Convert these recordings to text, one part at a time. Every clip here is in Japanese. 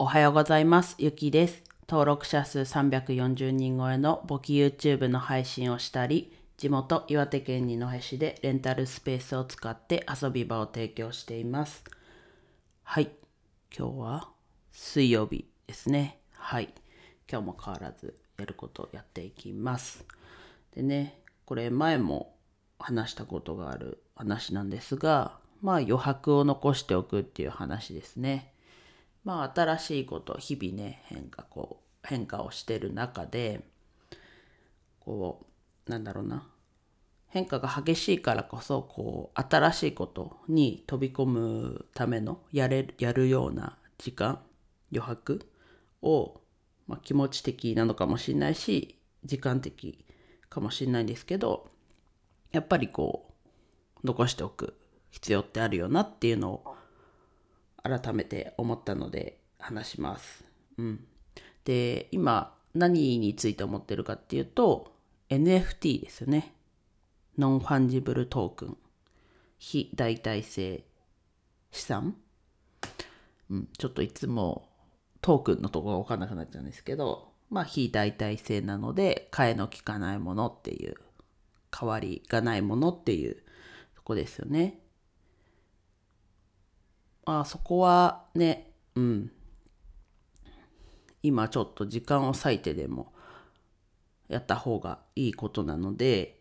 おはようございます。ゆきです。登録者数340人超えの簿記 YouTube の配信をしたり、地元岩手県二戸市でレンタルスペースを使って遊び場を提供しています。はい。今日は水曜日ですね。はい。今日も変わらずやることをやっていきます。でね、これ前も話したことがある話なんですが、まあ余白を残しておくっていう話ですね。まあ新しいこと日々ね変化こう変化をしてる中でこうなんだろうな。変化が激しいからこそこう新しいことに飛び込むためのやれやるような時間余白を、まあ、気持ち的なのかもしれないし時間的かもしれないんですけどやっぱりこう残しておく必要ってあるよなっていうのを改めて思ったので話します。うん、で今何について思ってるかっていうと NFT ですよね。ノンファンジブルトークン非代替性資産、うん、ちょっといつもトークンのとこが分かんなくなっちゃうんですけどまあ非代替性なので替えの利かないものっていう代わりがないものっていうとこですよね。あそこはね、うん。今ちょっと時間を割いてでもやった方がいいことなので、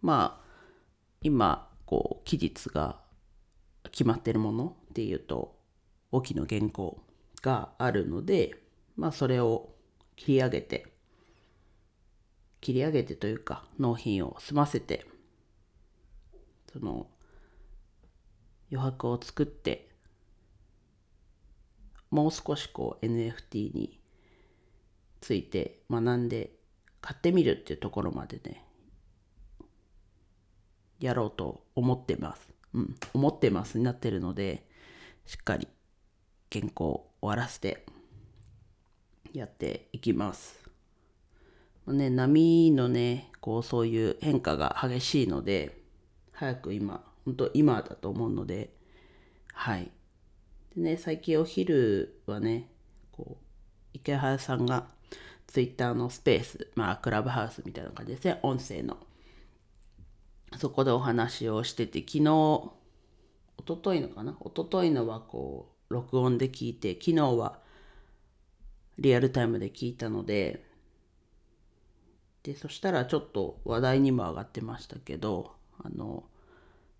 まあ今こう期日が決まってるものっていうと簿記の原稿があるので、まあそれを切り上げて、切り上げてというか納品を済ませて、その余白を作ってもう少しこう NFT について学んで買ってみるっていうところまでねやろうと思ってます。うん、思ってますになってるのでしっかり原稿を終わらせてやっていきます。まあね、波のねこうそういう変化が激しいので早く今本当今だと思うのではいでね、最近お昼はね、こう、池原さんがツイッターのスペース、まあクラブハウスみたいな感じですね、音声の。そこでお話をしてて、昨日、一昨日のかな？一昨日のはこう、録音で聞いて、昨日はリアルタイムで聞いたので、で、そしたらちょっと話題にも上がってましたけど、あの、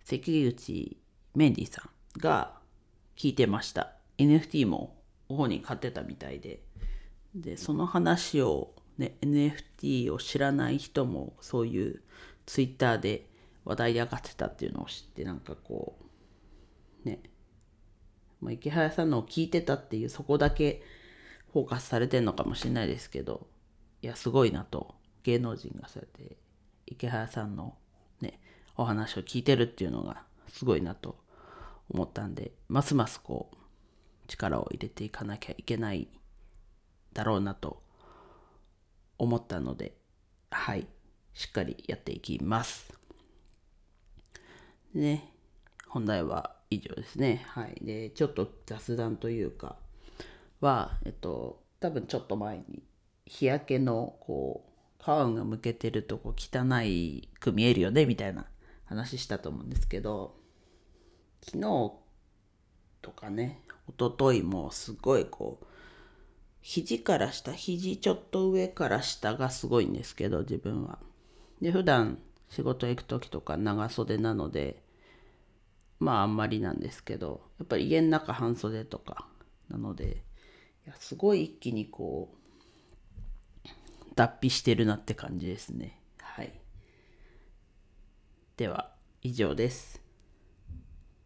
関口メンディさんが、聞いてました。NFT も主に買ってたみたいで。で、その話をね、NFT を知らない人もそういう Twitter で話題で上がってたっていうのを知って、なんかこう、ね、まあ、池原さんのを聞いてたっていうそこだけフォーカスされてるのかもしれないですけど、いや、すごいなと。芸能人がそうやって池原さんのね、お話を聞いてるっていうのがすごいなと思ったんでますますこう力を入れていかなきゃいけないだろうなと思ったのではいしっかりやっていきます。ね本題は以上ですね。はいでちょっと雑談というかはえっと多分ちょっと前に日焼けのこう皮がむけてるとこ汚く見えるよねみたいな話したと思うんですけど昨日とかね一昨日もすごいこう肘から下肘ちょっと上から下がすごいんですけど自分は。で普段仕事行く時とか長袖なのでまああんまりなんですけどやっぱり家の中半袖とかなのでいやすごい一気にこう脱皮してるなって感じですね。はい。では以上です。